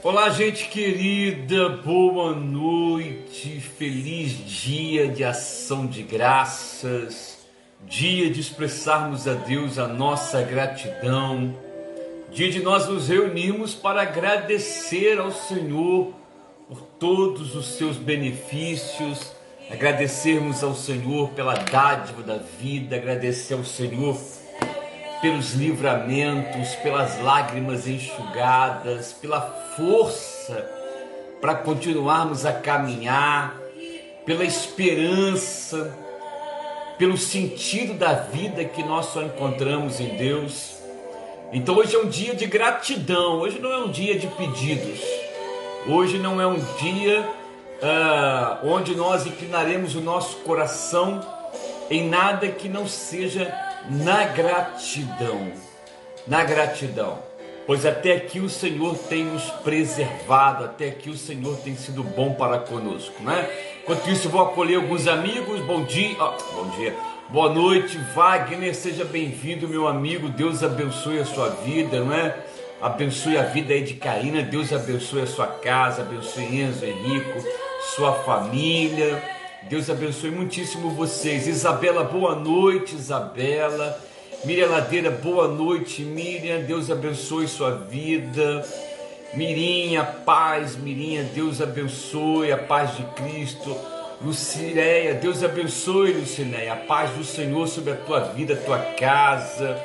Olá, gente querida, boa noite, feliz dia de ação de graças, dia de expressarmos a Deus a nossa gratidão, dia de nós nos reunirmos para agradecer ao Senhor por todos os seus benefícios, agradecermos ao Senhor pela dádiva da vida, agradecer ao Senhor pelos livramentos, pelas lágrimas enxugadas, pela força para continuarmos a caminhar, pela esperança, pelo sentido da vida que nós só encontramos em Deus. Então hoje é um dia de gratidão, hoje não é um dia de pedidos, hoje não é um dia uh, onde nós inclinaremos o nosso coração em nada que não seja na gratidão. Na gratidão. Pois até aqui o Senhor tem nos preservado, até aqui o Senhor tem sido bom para conosco, né? Enquanto isso, vou acolher alguns amigos. Bom dia, oh, bom dia, boa noite, Wagner, seja bem-vindo, meu amigo. Deus abençoe a sua vida, não é? Abençoe a vida aí de Karina, Deus abençoe a sua casa, abençoe Enzo, Henrico, sua família. Deus abençoe muitíssimo vocês. Isabela, boa noite, Isabela. Miriam Ladeira, boa noite, Miriam. Deus abençoe sua vida. Mirinha, paz, Mirinha, Deus abençoe a paz de Cristo. Lucinéia, Deus abençoe, Lucinéia, a paz do Senhor sobre a tua vida, a tua casa.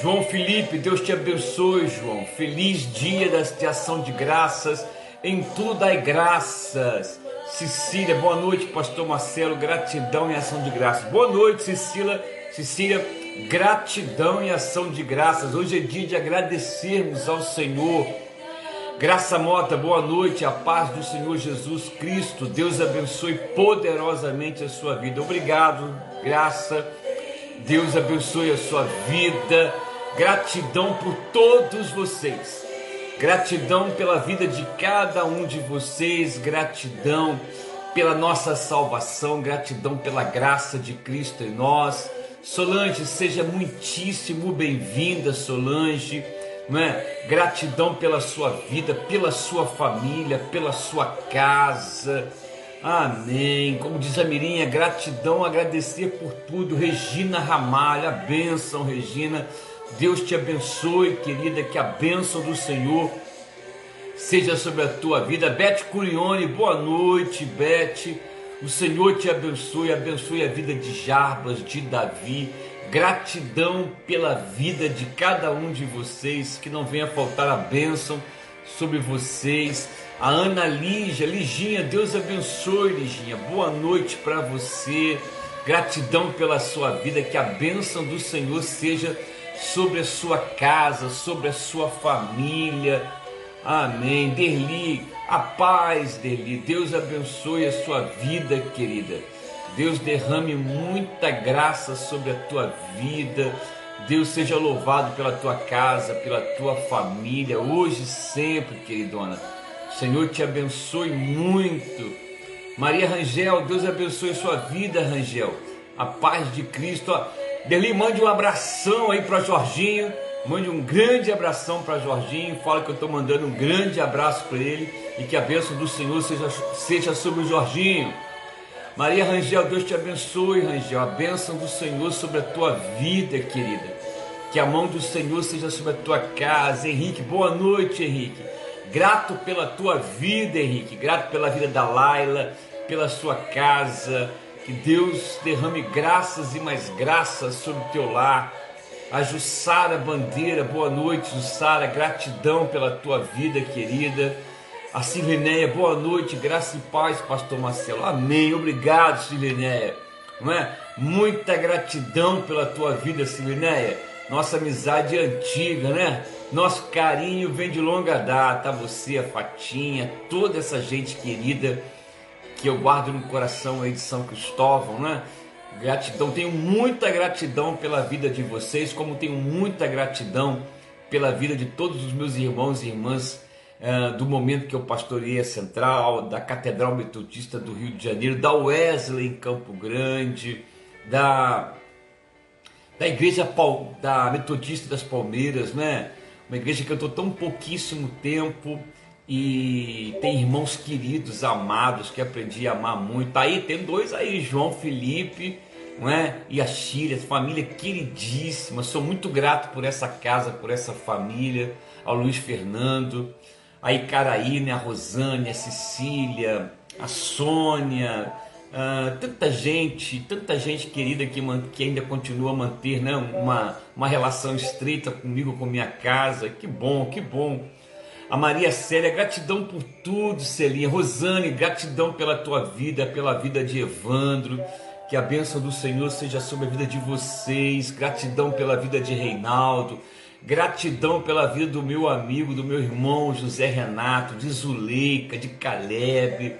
João Felipe, Deus te abençoe, João. Feliz dia de ação de graças. Em tudo dai graças. Cecília, boa noite, pastor Marcelo, gratidão e ação de graças. Boa noite, Cecília, Cecília, gratidão e ação de graças. Hoje é dia de agradecermos ao Senhor. Graça Mota, boa noite, a paz do Senhor Jesus Cristo. Deus abençoe poderosamente a sua vida. Obrigado, graça. Deus abençoe a sua vida. Gratidão por todos vocês. Gratidão pela vida de cada um de vocês, gratidão pela nossa salvação, gratidão pela graça de Cristo em nós. Solange, seja muitíssimo bem-vinda, Solange. Não é? Gratidão pela sua vida, pela sua família, pela sua casa. Amém. Como diz a Mirinha, gratidão, agradecer por tudo. Regina Ramalho, a bênção, Regina. Deus te abençoe, querida, que a bênção do Senhor seja sobre a tua vida. Bete Curione, boa noite, Bete. O Senhor te abençoe, abençoe a vida de Jarbas, de Davi. Gratidão pela vida de cada um de vocês, que não venha faltar a bênção sobre vocês. A Ana Lígia, Liginha, Deus abençoe, Liginha. Boa noite para você. Gratidão pela sua vida, que a bênção do Senhor seja sobre a sua casa, sobre a sua família. Amém. Derli, a paz, Derli. Deus abençoe a sua vida, querida. Deus derrame muita graça sobre a tua vida. Deus seja louvado pela tua casa, pela tua família, hoje e sempre, queridona. O Senhor te abençoe muito. Maria Rangel, Deus abençoe a sua vida, Rangel. A paz de Cristo. Deli, mande um abração aí para Jorginho. Mande um grande abração para Jorginho. Fala que eu estou mandando um grande abraço para ele e que a bênção do Senhor seja, seja sobre o Jorginho. Maria Rangel, Deus te abençoe, Rangel. A bênção do Senhor sobre a tua vida, querida. Que a mão do Senhor seja sobre a tua casa. Henrique, boa noite, Henrique. Grato pela tua vida, Henrique. Grato pela vida da Laila, pela sua casa que Deus derrame graças e mais graças sobre o teu lar. A Jussara Bandeira, boa noite, Jussara, gratidão pela tua vida querida. A Silineia, boa noite, graça e paz, Pastor Marcelo. Amém, obrigado, Silineia. Não é? Muita gratidão pela tua vida, Silineia. Nossa amizade é antiga, né? Nosso carinho vem de longa data. Você, a Fatinha, toda essa gente querida que eu guardo no coração aí de São Cristóvão, né? Gratidão, tenho muita gratidão pela vida de vocês, como tenho muita gratidão pela vida de todos os meus irmãos e irmãs uh, do momento que eu pastorei a Central, da Catedral Metodista do Rio de Janeiro, da Wesley em Campo Grande, da, da Igreja da Metodista das Palmeiras, né? Uma igreja que eu estou tão pouquíssimo tempo, e tem irmãos queridos, amados, que aprendi a amar muito. Tá aí tem dois aí, João Felipe, não é? E a Chile, família queridíssima. Sou muito grato por essa casa, por essa família, ao Luiz Fernando, a Icaraí, né? a Rosane, a Cecília, a Sônia, Uh, tanta gente, tanta gente querida que, que ainda continua a manter né, uma, uma relação estreita comigo, com minha casa. Que bom, que bom. A Maria Célia, gratidão por tudo, Celinha. Rosane, gratidão pela tua vida, pela vida de Evandro. Que a bênção do Senhor seja sobre a vida de vocês. Gratidão pela vida de Reinaldo. Gratidão pela vida do meu amigo, do meu irmão José Renato, de Zuleika, de Caleb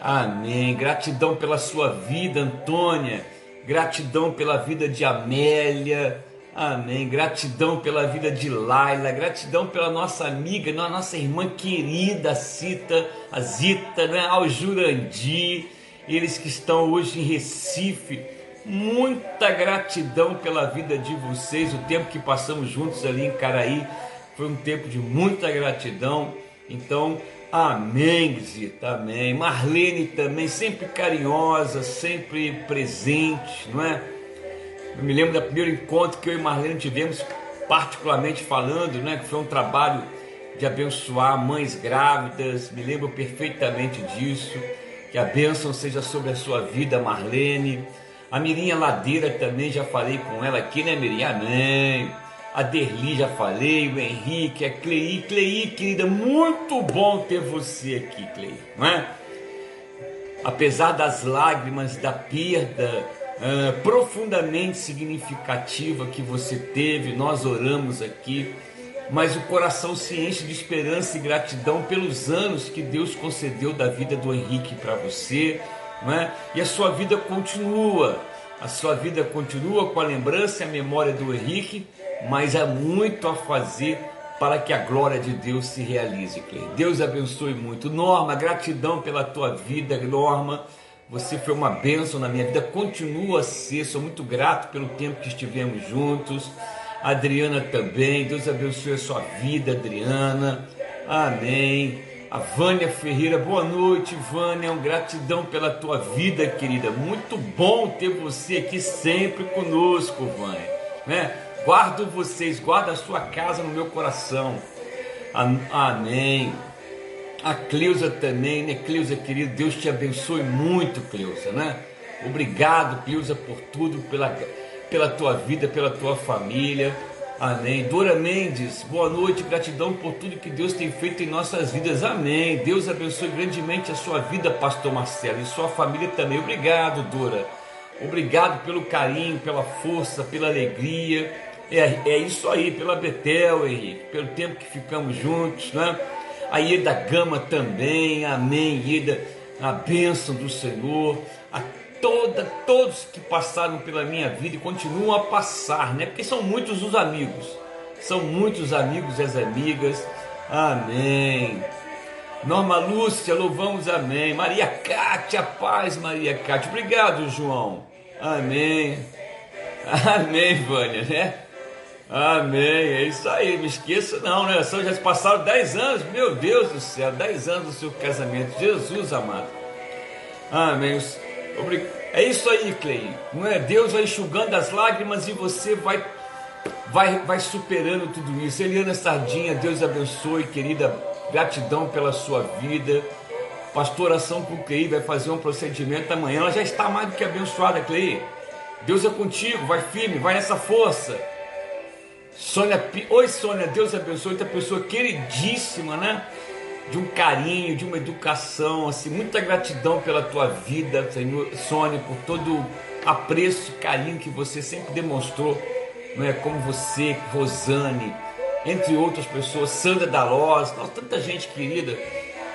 Amém. Gratidão pela sua vida, Antônia. Gratidão pela vida de Amélia. Amém. Gratidão pela vida de Laila. Gratidão pela nossa amiga, nossa irmã querida Cita, a Zita, né? ao Jurandir. Eles que estão hoje em Recife. Muita gratidão pela vida de vocês. O tempo que passamos juntos ali em Caraí foi um tempo de muita gratidão. Então, Amém, Zita, amém. Marlene também, sempre carinhosa, sempre presente, não é? Eu me lembro do primeiro encontro que eu e Marlene tivemos, particularmente falando, né? Que foi um trabalho de abençoar mães grávidas, me lembro perfeitamente disso. Que a bênção seja sobre a sua vida, Marlene. A Mirinha Ladeira também, já falei com ela aqui, né, Mirinha? Amém a Derli já falei, o Henrique, a Clei. Clei, querida, muito bom ter você aqui, Clei, não é? Apesar das lágrimas, da perda uh, profundamente significativa que você teve, nós oramos aqui, mas o coração se enche de esperança e gratidão pelos anos que Deus concedeu da vida do Henrique para você, não é? E a sua vida continua, a sua vida continua com a lembrança e a memória do Henrique, mas há muito a fazer para que a glória de Deus se realize, Clay. Deus abençoe muito. Norma, gratidão pela tua vida, Norma. Você foi uma bênção na minha vida, continua a ser. Sou muito grato pelo tempo que estivemos juntos. Adriana também, Deus abençoe a sua vida, Adriana. Amém. A Vânia Ferreira, boa noite, Vânia. Um gratidão pela tua vida, querida. Muito bom ter você aqui sempre conosco, Vânia. Né? Guardo vocês, guarda a sua casa no meu coração. Amém. A Cleusa também, né? Cleusa, querido, Deus te abençoe muito, Cleusa, né? Obrigado, Cleusa, por tudo, pela, pela tua vida, pela tua família. Amém. Dora Mendes, boa noite, gratidão por tudo que Deus tem feito em nossas vidas. Amém. Deus abençoe grandemente a sua vida, Pastor Marcelo, e sua família também. Obrigado, Dora. Obrigado pelo carinho, pela força, pela alegria. É, é isso aí, pela Betel, Henrique, pelo tempo que ficamos juntos, né? A Ieda Gama também, amém, Ieda, a bênção do Senhor, a toda, todos que passaram pela minha vida e continuam a passar, né? Porque são muitos os amigos, são muitos amigos e as amigas, amém. Norma Lúcia, louvamos, amém. Maria Cátia, paz, Maria Cátia, obrigado, João, amém. Amém, Vânia, né? Amém, é isso aí, me esqueça não, né? Só já se passaram 10 anos, meu Deus do céu, 10 anos do seu casamento, Jesus amado. Amém. É isso aí, Clay. Não é? Deus vai enxugando as lágrimas e você vai vai vai superando tudo isso. Eliana Sardinha, Deus abençoe, querida. Gratidão pela sua vida. Pastoração com Clay vai fazer um procedimento amanhã. Ela já está mais do que abençoada, Clay. Deus é contigo, vai firme, vai nessa força. Sônia, oi Sônia, Deus abençoe, outra pessoa queridíssima, né? De um carinho, de uma educação, assim, muita gratidão pela tua vida, Senhor, Sônia, por todo apreço, carinho que você sempre demonstrou, não é? Como você, Rosane, entre outras pessoas, Sandra Dalós, nossa, tanta gente querida.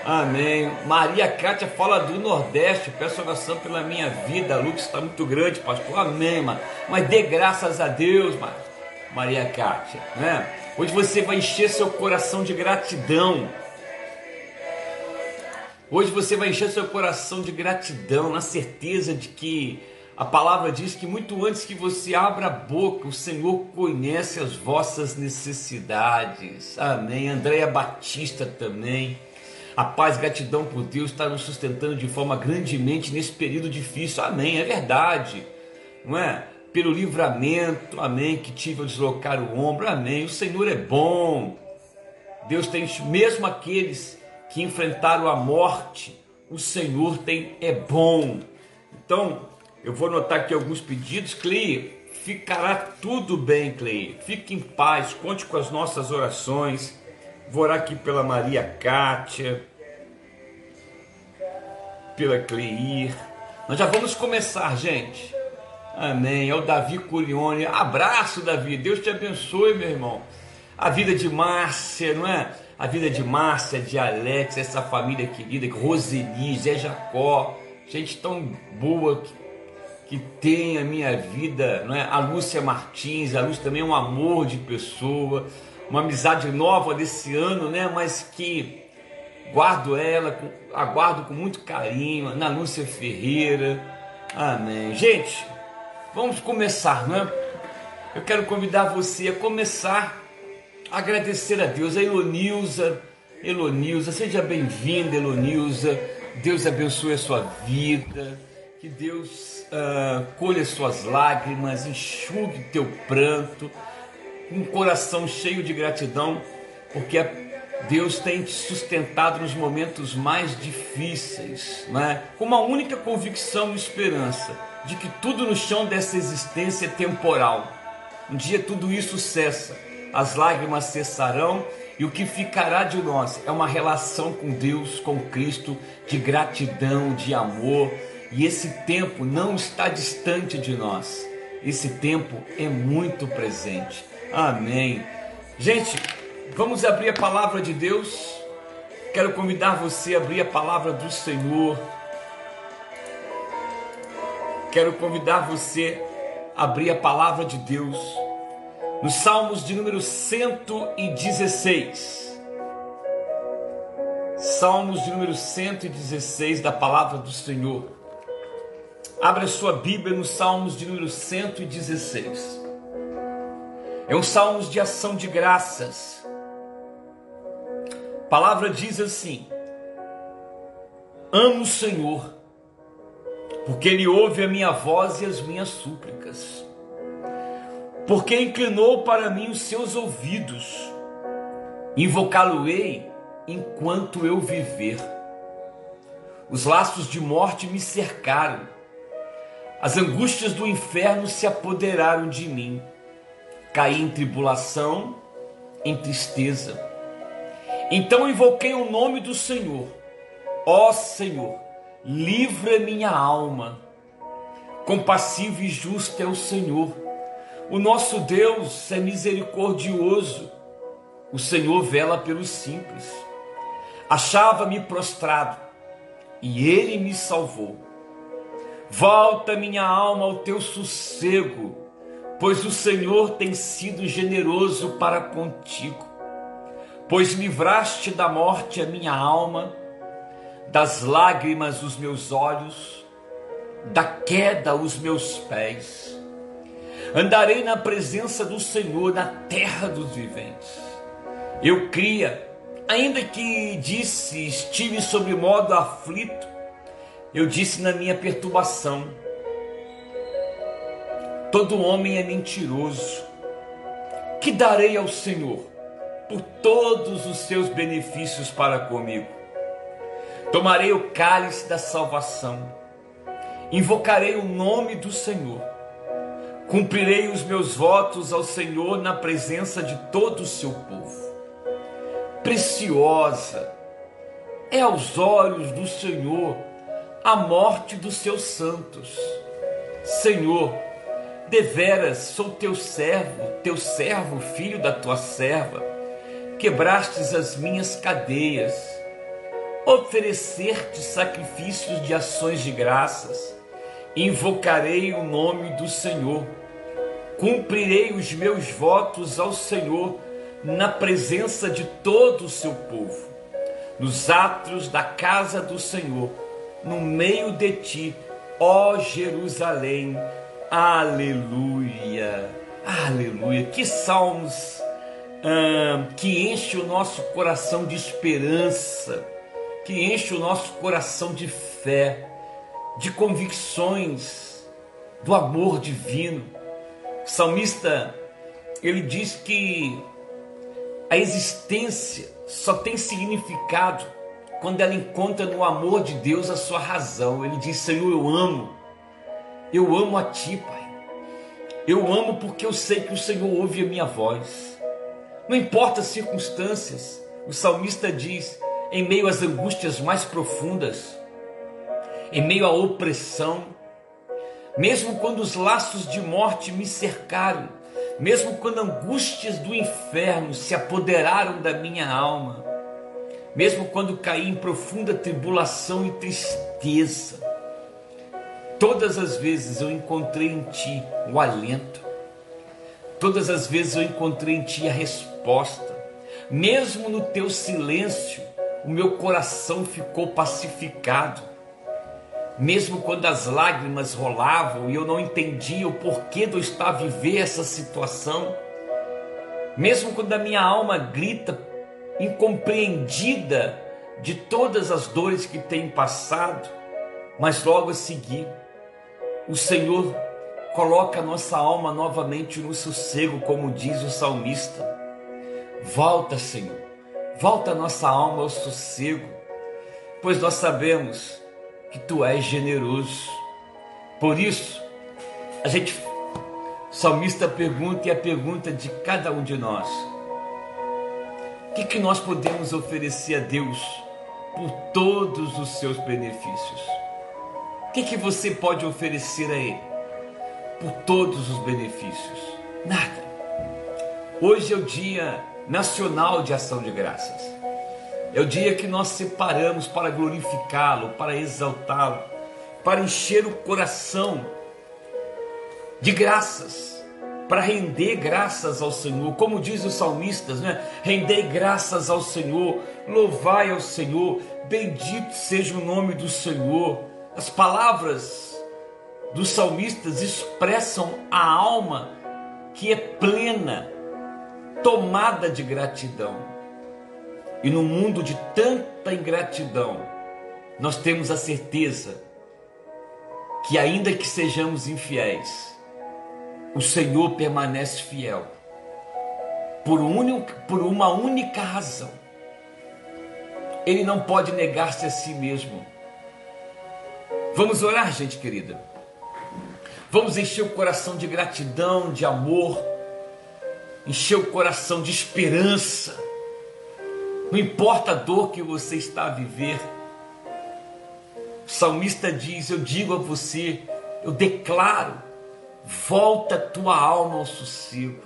Amém. Maria Cátia fala do Nordeste. Peço oração pela minha vida. A luz está muito grande, pastor. Amém, mano. Mas dê graças a Deus, mano. Maria Kátia, né? Hoje você vai encher seu coração de gratidão. Hoje você vai encher seu coração de gratidão, na certeza de que a palavra diz que muito antes que você abra a boca, o Senhor conhece as vossas necessidades. Amém. Andréia Batista também. A paz, gratidão por Deus está nos sustentando de forma grandemente nesse período difícil. Amém, é verdade. Não é? Pelo livramento, amém, que tive ao deslocar o ombro, amém. O Senhor é bom. Deus tem, mesmo aqueles que enfrentaram a morte, o Senhor tem, é bom. Então, eu vou anotar aqui alguns pedidos. Cleia, ficará tudo bem, Cleia. Fique em paz, conte com as nossas orações. Vou orar aqui pela Maria Kátia, pela Cleir. Nós já vamos começar, gente. Amém. É o Davi Curione. Abraço, Davi. Deus te abençoe, meu irmão. A vida de Márcia, não é? A vida de Márcia, de Alex, essa família querida, Roseli, Zé Jacó, gente tão boa que, que tem a minha vida, não é? A Lúcia Martins, a Lúcia também é um amor de pessoa uma amizade nova desse ano, né? Mas que guardo ela, aguardo com muito carinho, na Lúcia Ferreira. Amém. Gente, vamos começar, né? Eu quero convidar você a começar a agradecer a Deus, a Elonilza, Elonilza, seja bem-vinda, Elonilza. Deus abençoe a sua vida, que Deus uh, colha suas lágrimas, enxugue teu pranto um coração cheio de gratidão, porque Deus tem te sustentado nos momentos mais difíceis, né? com uma única convicção e esperança de que tudo no chão dessa existência é temporal. Um dia tudo isso cessa, as lágrimas cessarão e o que ficará de nós é uma relação com Deus, com Cristo, de gratidão, de amor. E esse tempo não está distante de nós, esse tempo é muito presente. Amém. Gente, vamos abrir a palavra de Deus. Quero convidar você a abrir a palavra do Senhor. Quero convidar você a abrir a palavra de Deus nos Salmos de número 116. Salmos de número 116 da palavra do Senhor. Abra sua Bíblia nos Salmos de número 116. É um salmo de ação de graças. A palavra diz assim: Amo o Senhor, porque Ele ouve a minha voz e as minhas súplicas, porque inclinou para mim os seus ouvidos, invocá-lo-ei enquanto eu viver. Os laços de morte me cercaram, as angústias do inferno se apoderaram de mim caí em tribulação, em tristeza. Então invoquei o nome do Senhor. Ó Senhor, livra minha alma. Compassivo e justo é o Senhor. O nosso Deus é misericordioso. O Senhor vela pelos simples. Achava-me prostrado e ele me salvou. Volta minha alma ao teu sossego pois o Senhor tem sido generoso para contigo, pois livraste da morte a minha alma, das lágrimas os meus olhos, da queda os meus pés. Andarei na presença do Senhor na terra dos viventes. Eu cria, ainda que disse estive sobre modo aflito, eu disse na minha perturbação, Todo homem é mentiroso. Que darei ao Senhor por todos os seus benefícios para comigo? Tomarei o cálice da salvação, invocarei o nome do Senhor, cumprirei os meus votos ao Senhor na presença de todo o seu povo. Preciosa é aos olhos do Senhor a morte dos seus santos. Senhor, Deveras sou teu servo, teu servo, filho da tua serva. Quebrastes as minhas cadeias. Oferecer-te sacrifícios de ações de graças. Invocarei o nome do Senhor. Cumprirei os meus votos ao Senhor na presença de todo o seu povo. Nos atos da casa do Senhor, no meio de ti, ó Jerusalém Aleluia, aleluia. Que salmos que enche o nosso coração de esperança, que enche o nosso coração de fé, de convicções do amor divino. O salmista, ele diz que a existência só tem significado quando ela encontra no amor de Deus a sua razão. Ele diz: Senhor, eu amo, eu amo a Ti, Pai. Eu amo porque eu sei que o Senhor ouve a minha voz. Não importa as circunstâncias, o salmista diz: em meio às angústias mais profundas, em meio à opressão, mesmo quando os laços de morte me cercaram, mesmo quando angústias do inferno se apoderaram da minha alma, mesmo quando caí em profunda tribulação e tristeza, todas as vezes eu encontrei em Ti o alento, todas as vezes eu encontrei em Ti a resposta, mesmo no Teu silêncio, o meu coração ficou pacificado. Mesmo quando as lágrimas rolavam e eu não entendia o porquê de eu estar a viver essa situação, mesmo quando a minha alma grita incompreendida de todas as dores que tem passado, mas logo a seguir, o Senhor coloca a nossa alma novamente no sossego, como diz o salmista. Volta, Senhor, volta nossa alma ao sossego, pois nós sabemos que tu és generoso. Por isso, a gente, o salmista pergunta e a pergunta de cada um de nós: o que, que nós podemos oferecer a Deus por todos os seus benefícios? O que, que você pode oferecer a Ele por todos os benefícios? Nada. Hoje é o Dia Nacional de Ação de Graças. É o dia que nós separamos para glorificá-lo, para exaltá-lo, para encher o coração de graças para render graças ao Senhor, como diz os salmistas, né? Rendei graças ao Senhor, louvai ao Senhor, bendito seja o nome do Senhor. As palavras dos salmistas expressam a alma que é plena, tomada de gratidão. E no mundo de tanta ingratidão, nós temos a certeza que, ainda que sejamos infiéis, o Senhor permanece fiel por, un, por uma única razão. Ele não pode negar-se a si mesmo. Vamos orar, gente querida. Vamos encher o coração de gratidão, de amor, encher o coração de esperança. Não importa a dor que você está a viver. O salmista diz: Eu digo a você, eu declaro volta tua alma ao sossego.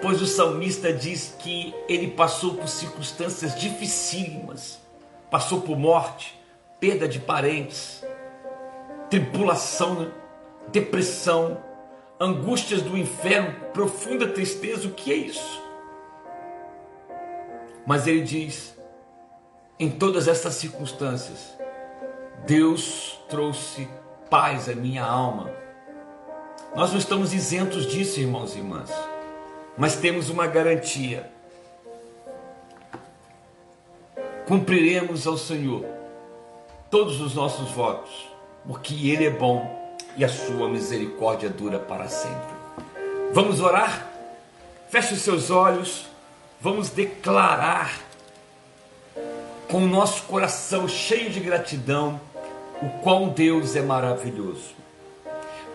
Pois o salmista diz que ele passou por circunstâncias dificílimas, passou por morte, perda de parentes, tribulação, depressão, angústias do inferno, profunda tristeza. O que é isso? Mas ele diz: em todas essas circunstâncias, Deus trouxe paz à minha alma. Nós não estamos isentos disso, irmãos e irmãs, mas temos uma garantia. Cumpriremos ao Senhor todos os nossos votos, porque Ele é bom e a sua misericórdia dura para sempre. Vamos orar? Feche os seus olhos, vamos declarar com o nosso coração cheio de gratidão o quão Deus é maravilhoso.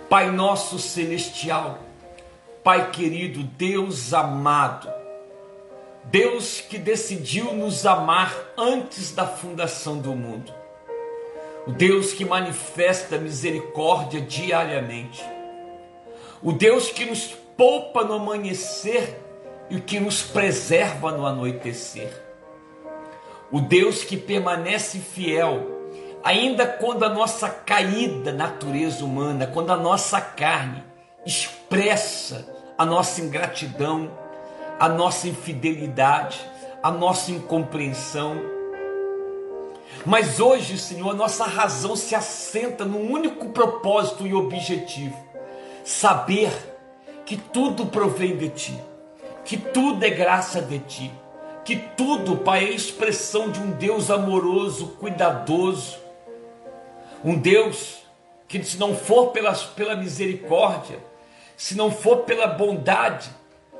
Pai nosso celestial, Pai querido, Deus amado, Deus que decidiu nos amar antes da fundação do mundo, o Deus que manifesta misericórdia diariamente, o Deus que nos poupa no amanhecer e que nos preserva no anoitecer, o Deus que permanece fiel ainda quando a nossa caída natureza humana, quando a nossa carne expressa a nossa ingratidão, a nossa infidelidade, a nossa incompreensão. Mas hoje, Senhor, nossa razão se assenta num único propósito e objetivo: saber que tudo provém de Ti, que tudo é graça de Ti, que tudo, Pai, é expressão de um Deus amoroso, cuidadoso, um Deus que se não for pela, pela misericórdia, se não for pela bondade,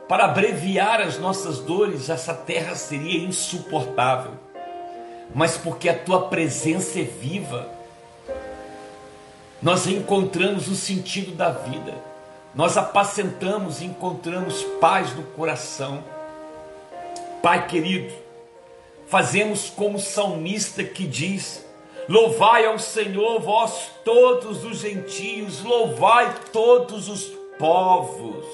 para abreviar as nossas dores, essa terra seria insuportável. Mas porque a tua presença é viva, nós encontramos o sentido da vida, nós apacentamos e encontramos paz no coração. Pai querido, fazemos como o salmista que diz: Louvai ao Senhor, vós todos os gentios, louvai todos os povos,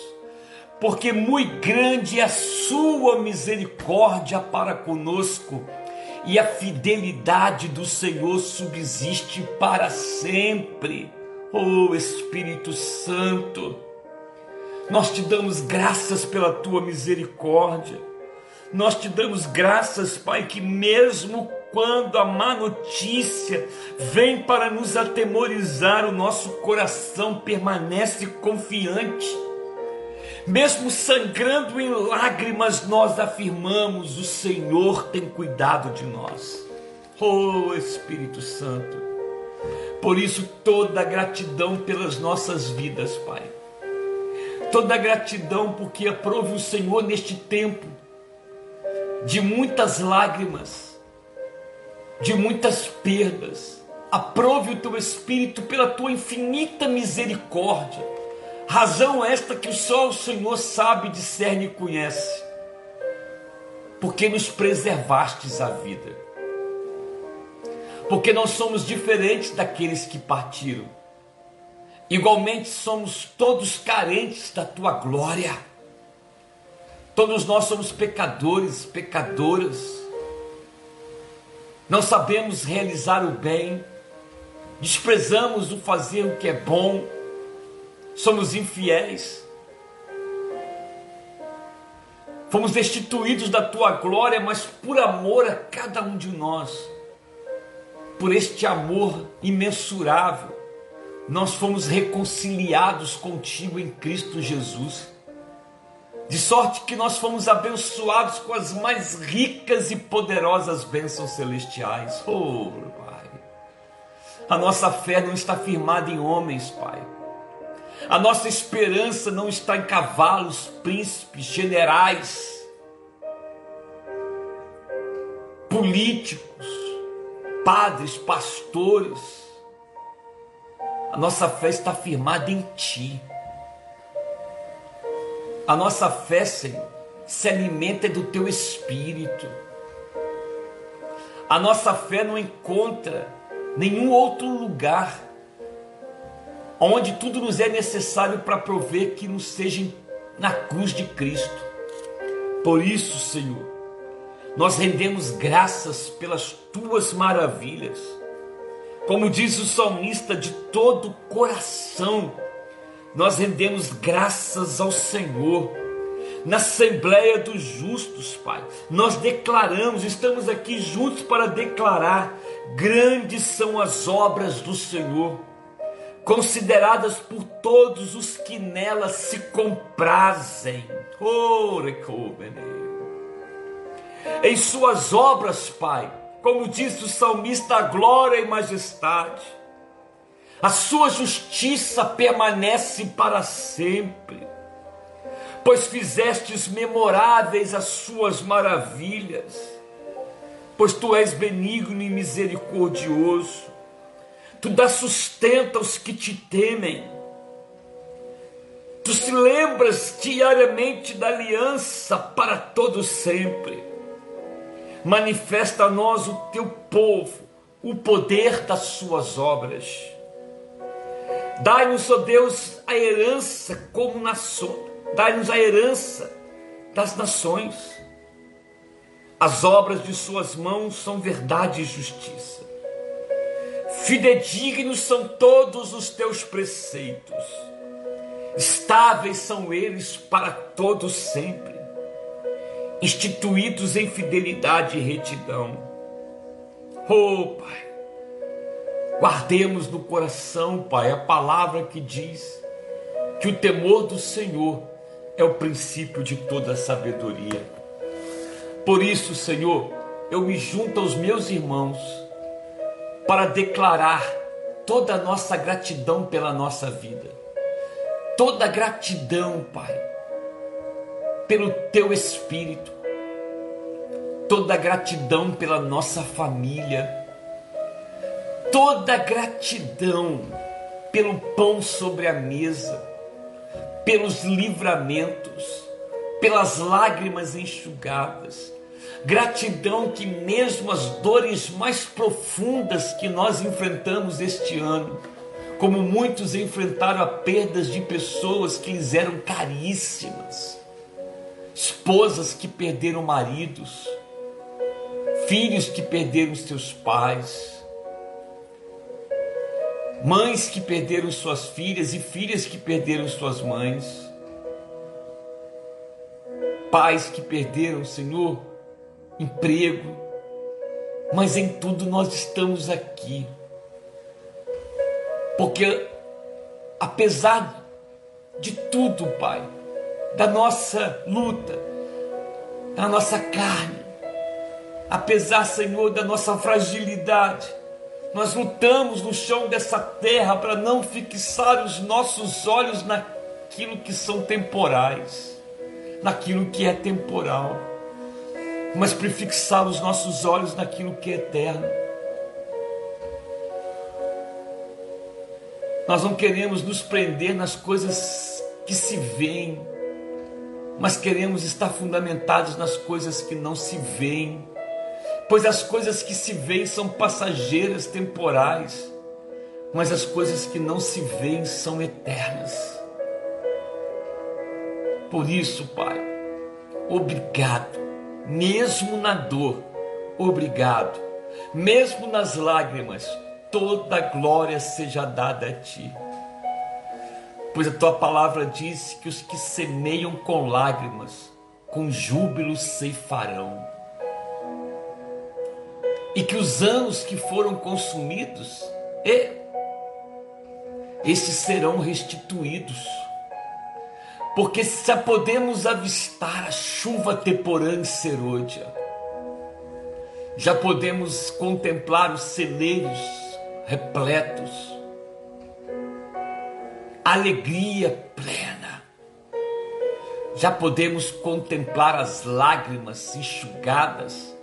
porque muito grande é a sua misericórdia para conosco, e a fidelidade do Senhor subsiste para sempre. Oh Espírito Santo, nós te damos graças pela tua misericórdia. Nós te damos graças, Pai, que mesmo quando a má notícia vem para nos atemorizar, o nosso coração permanece confiante. Mesmo sangrando em lágrimas, nós afirmamos: o Senhor tem cuidado de nós. Oh Espírito Santo, por isso toda gratidão pelas nossas vidas, Pai. Toda gratidão porque aprove o Senhor neste tempo de muitas lágrimas, de muitas perdas. Aprove o teu Espírito pela tua infinita misericórdia. Razão esta que só o Senhor sabe, discerne e conhece. Porque nos preservastes a vida. Porque nós somos diferentes daqueles que partiram. Igualmente somos todos carentes da tua glória. Todos nós somos pecadores, pecadoras. Não sabemos realizar o bem, desprezamos o fazer o que é bom, somos infiéis. Fomos destituídos da tua glória, mas por amor a cada um de nós, por este amor imensurável, nós fomos reconciliados contigo em Cristo Jesus de sorte que nós fomos abençoados com as mais ricas e poderosas bênçãos celestiais. Oh, Pai. A nossa fé não está firmada em homens, Pai. A nossa esperança não está em cavalos, príncipes, generais, políticos, padres, pastores. A nossa fé está firmada em Ti. A nossa fé, Senhor, se alimenta do teu espírito. A nossa fé não encontra nenhum outro lugar onde tudo nos é necessário para prover que nos seja na cruz de Cristo. Por isso, Senhor, nós rendemos graças pelas tuas maravilhas. Como diz o salmista, de todo o coração nós rendemos graças ao Senhor. Na Assembleia dos Justos, Pai, nós declaramos, estamos aqui juntos para declarar: grandes são as obras do Senhor, consideradas por todos os que nelas se comprazem. Em Suas obras, Pai, como diz o salmista, glória e majestade a sua justiça permanece para sempre, pois fizestes memoráveis as suas maravilhas, pois tu és benigno e misericordioso, tu dás sustento aos que te temem, tu se lembras diariamente da aliança para todo sempre, manifesta a nós o teu povo, o poder das suas obras Dai-nos, ó Deus, a herança como nação. Dai-nos a herança das nações. As obras de suas mãos são verdade e justiça. Fidedignos são todos os teus preceitos. Estáveis são eles para todos sempre. Instituídos em fidelidade e retidão. Oh, Pai, Guardemos no coração, Pai, a palavra que diz que o temor do Senhor é o princípio de toda sabedoria. Por isso, Senhor, eu me junto aos meus irmãos para declarar toda a nossa gratidão pela nossa vida. Toda gratidão, Pai, pelo teu espírito. Toda gratidão pela nossa família. Toda gratidão pelo pão sobre a mesa, pelos livramentos, pelas lágrimas enxugadas Gratidão que, mesmo as dores mais profundas que nós enfrentamos este ano, como muitos enfrentaram a perdas de pessoas que lhes eram caríssimas, esposas que perderam maridos, filhos que perderam seus pais, mães que perderam suas filhas e filhas que perderam suas mães, pais que perderam, Senhor, emprego, mas em tudo nós estamos aqui. Porque apesar de tudo, Pai, da nossa luta, da nossa carne, apesar, Senhor, da nossa fragilidade, nós lutamos no chão dessa terra para não fixar os nossos olhos naquilo que são temporais, naquilo que é temporal mas para fixar os nossos olhos naquilo que é eterno. Nós não queremos nos prender nas coisas que se veem, mas queremos estar fundamentados nas coisas que não se veem, pois as coisas que se veem são passageiras, temporais, mas as coisas que não se veem são eternas. Por isso, Pai, obrigado mesmo na dor, obrigado, mesmo nas lágrimas, toda glória seja dada a ti. Pois a tua palavra diz que os que semeiam com lágrimas, com júbilo ceifarão. E que os anos que foram consumidos, e esses serão restituídos porque já podemos avistar a chuva temporã em Serôdia, já podemos contemplar os celeiros repletos, alegria plena, já podemos contemplar as lágrimas enxugadas,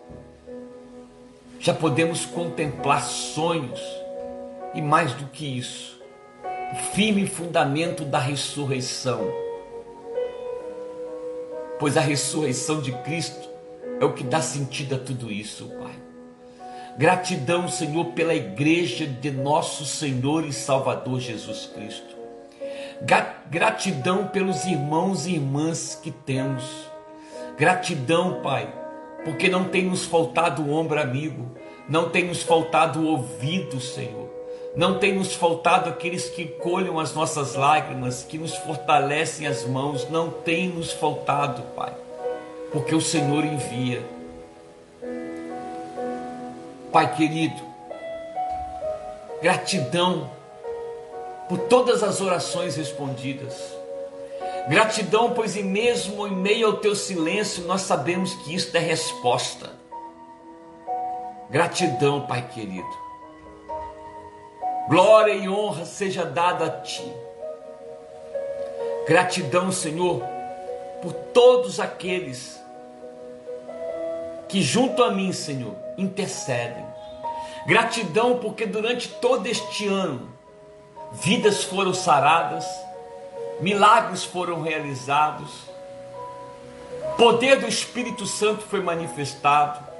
já podemos contemplar sonhos. E mais do que isso, o firme fundamento da ressurreição pois a ressurreição de Cristo é o que dá sentido a tudo isso, Pai. Gratidão, Senhor, pela igreja de nosso Senhor e Salvador Jesus Cristo. Gratidão pelos irmãos e irmãs que temos. Gratidão, Pai, porque não tem nos faltado ombro amigo, não tem nos faltado ouvido, Senhor. Não tem nos faltado aqueles que colham as nossas lágrimas, que nos fortalecem as mãos. Não tem nos faltado, Pai, porque o Senhor envia. Pai querido, gratidão por todas as orações respondidas. Gratidão, pois, e mesmo em meio ao teu silêncio, nós sabemos que isto é resposta. Gratidão, Pai querido Glória e honra seja dada a ti. Gratidão, Senhor, por todos aqueles que junto a mim, Senhor, intercedem. Gratidão porque durante todo este ano vidas foram saradas, milagres foram realizados, poder do Espírito Santo foi manifestado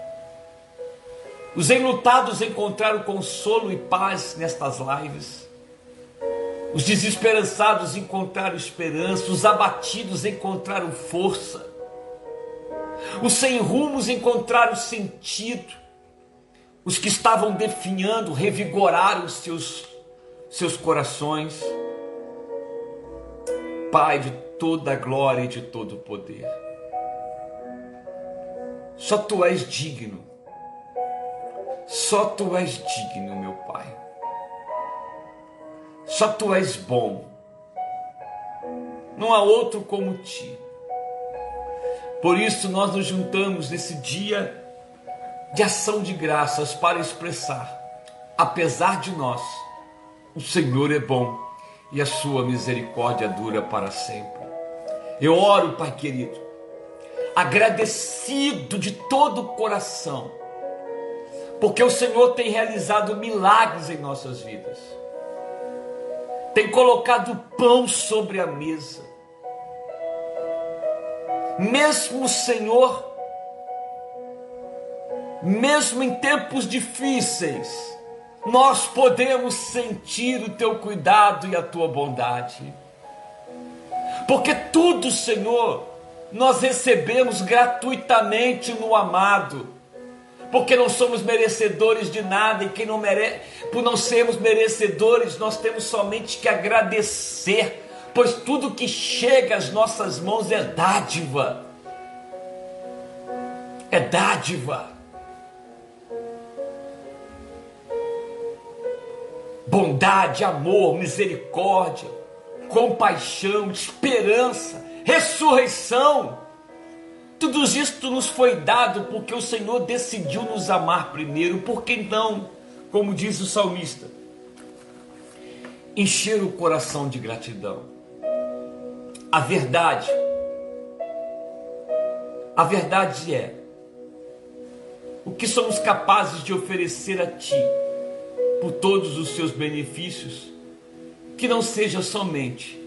os enlutados encontraram consolo e paz nestas lives. Os desesperançados encontraram esperança, os abatidos encontraram força. Os sem rumos encontraram sentido. Os que estavam definhando revigoraram seus, seus corações. Pai de toda a glória e de todo o poder. Só tu és digno só tu és digno, meu Pai. Só tu és bom. Não há outro como ti. Por isso nós nos juntamos nesse dia de ação de graças para expressar, apesar de nós, o Senhor é bom e a sua misericórdia dura para sempre. Eu oro, Pai querido, agradecido de todo o coração, porque o Senhor tem realizado milagres em nossas vidas, tem colocado pão sobre a mesa, mesmo Senhor, mesmo em tempos difíceis, nós podemos sentir o teu cuidado e a tua bondade. Porque tudo, Senhor, nós recebemos gratuitamente no amado. Porque não somos merecedores de nada e quem não merece, por não sermos merecedores, nós temos somente que agradecer, pois tudo que chega às nossas mãos é dádiva. É dádiva. Bondade, amor, misericórdia, compaixão, esperança, ressurreição. Tudo isto nos foi dado porque o Senhor decidiu nos amar primeiro, porque então, como diz o salmista, encher o coração de gratidão. A verdade, a verdade é o que somos capazes de oferecer a Ti por todos os seus benefícios, que não seja somente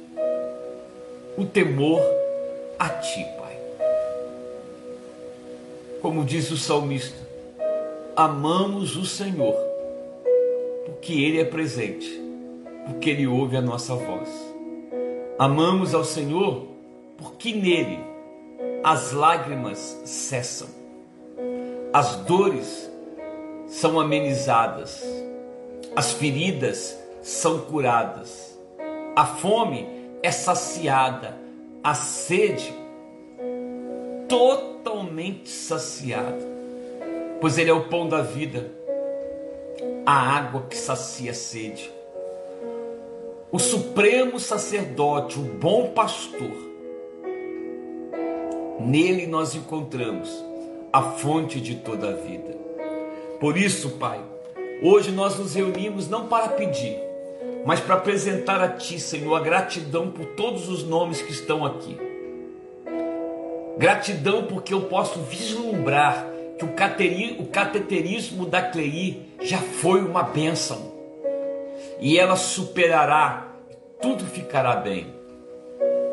o temor a ti. Como diz o salmista, amamos o Senhor, porque Ele é presente, porque Ele ouve a nossa voz. Amamos ao Senhor, porque nele as lágrimas cessam, as dores são amenizadas, as feridas são curadas, a fome é saciada, a sede totalmente saciada, pois Ele é o pão da vida, a água que sacia a sede. O supremo sacerdote, o bom pastor, nele nós encontramos a fonte de toda a vida. Por isso, Pai, hoje nós nos reunimos não para pedir, mas para apresentar a Ti, Senhor, a gratidão por todos os nomes que estão aqui. Gratidão porque eu posso vislumbrar que o cateterismo da Clei já foi uma bênção e ela superará, tudo ficará bem,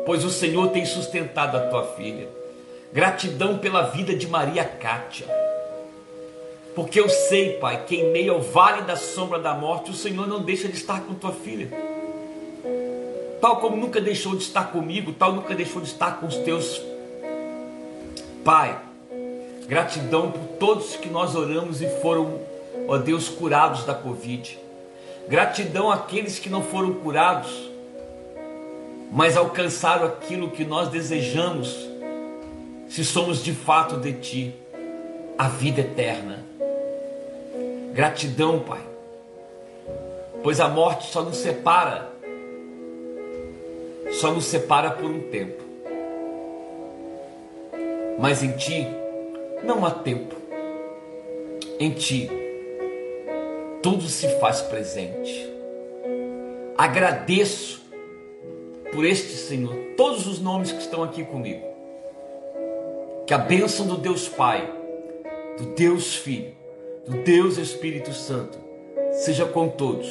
pois o Senhor tem sustentado a tua filha. Gratidão pela vida de Maria Cátia porque eu sei, Pai, que em meio ao vale da sombra da morte, o Senhor não deixa de estar com tua filha. Tal como nunca deixou de estar comigo, tal nunca deixou de estar com os teus. Pai, gratidão por todos que nós oramos e foram, ó Deus, curados da Covid. Gratidão àqueles que não foram curados, mas alcançaram aquilo que nós desejamos, se somos de fato de Ti, a vida eterna. Gratidão, Pai, pois a morte só nos separa, só nos separa por um tempo, mas em Ti não há tempo, em Ti tudo se faz presente. Agradeço por este Senhor, todos os nomes que estão aqui comigo. Que a bênção do Deus Pai, do Deus Filho do Deus Espírito Santo seja com todos,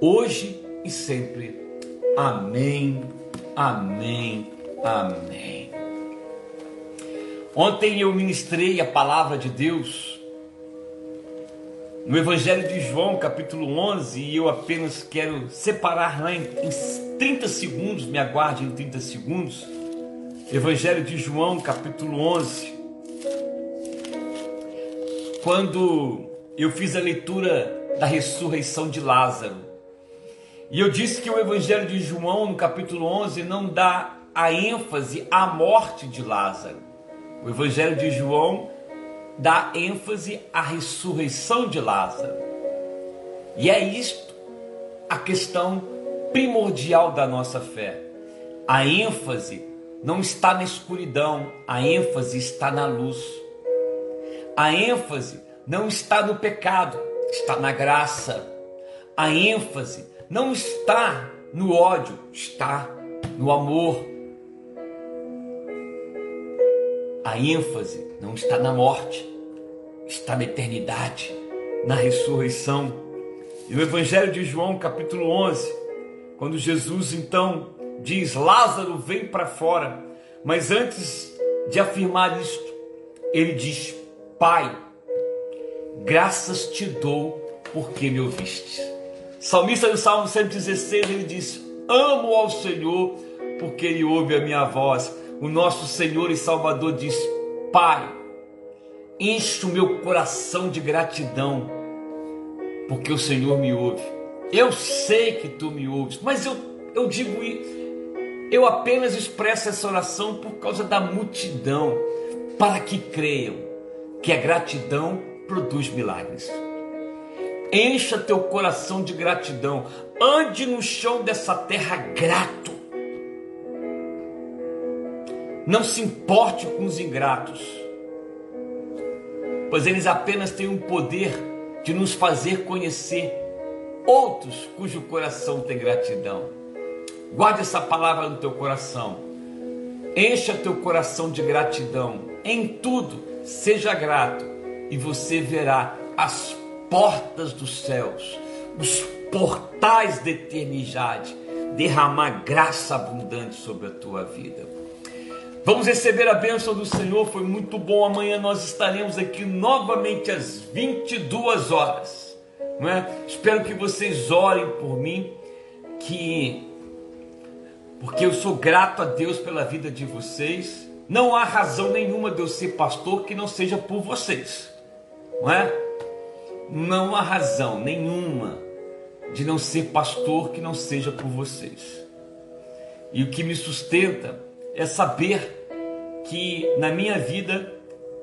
hoje e sempre. Amém, amém, amém. Ontem eu ministrei a palavra de Deus no Evangelho de João, capítulo 11, e eu apenas quero separar lá em, em 30 segundos, me aguarde em 30 segundos. Evangelho de João, capítulo 11 quando eu fiz a leitura da ressurreição de Lázaro. E eu disse que o Evangelho de João, no capítulo 11, não dá a ênfase à morte de Lázaro. O Evangelho de João dá ênfase à ressurreição de Lázaro. E é isto a questão primordial da nossa fé. A ênfase não está na escuridão, a ênfase está na luz. A ênfase não está no pecado, está na graça. A ênfase não está no ódio, está no amor. A ênfase não está na morte, está na eternidade, na ressurreição. E o Evangelho de João, capítulo 11, quando Jesus então diz: Lázaro, vem para fora. Mas antes de afirmar isto, ele diz: Pai, graças te dou porque me ouviste. Salmista do Salmo 116, ele diz: Amo ao Senhor porque ele ouve a minha voz. O nosso Senhor e Salvador diz: Pai, enche o meu coração de gratidão porque o Senhor me ouve. Eu sei que tu me ouves, mas eu, eu digo eu apenas expresso essa oração por causa da multidão, para que creiam que a gratidão produz milagres. Encha teu coração de gratidão, ande no chão dessa terra grato. Não se importe com os ingratos, pois eles apenas têm o poder de nos fazer conhecer outros cujo coração tem gratidão. Guarde essa palavra no teu coração. Encha teu coração de gratidão. Em tudo, seja grato e você verá as portas dos céus, os portais da eternidade derramar graça abundante sobre a tua vida. Vamos receber a bênção do Senhor, foi muito bom. Amanhã nós estaremos aqui novamente às 22 horas. Não é? Espero que vocês orem por mim, que porque eu sou grato a Deus pela vida de vocês. Não há razão nenhuma de eu ser pastor que não seja por vocês, não é? Não há razão nenhuma de não ser pastor que não seja por vocês. E o que me sustenta é saber que na minha vida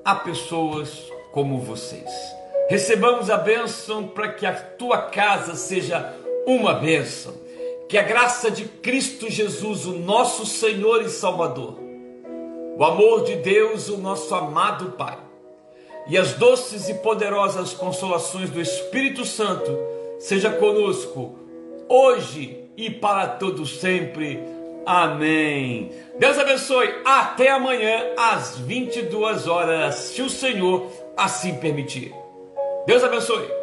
há pessoas como vocês. Recebamos a bênção para que a tua casa seja uma bênção que a graça de Cristo Jesus, o nosso Senhor e Salvador, o amor de Deus, o nosso amado Pai, e as doces e poderosas consolações do Espírito Santo seja conosco hoje e para todo sempre. Amém. Deus abençoe. Até amanhã às 22 horas, se o Senhor assim permitir. Deus abençoe.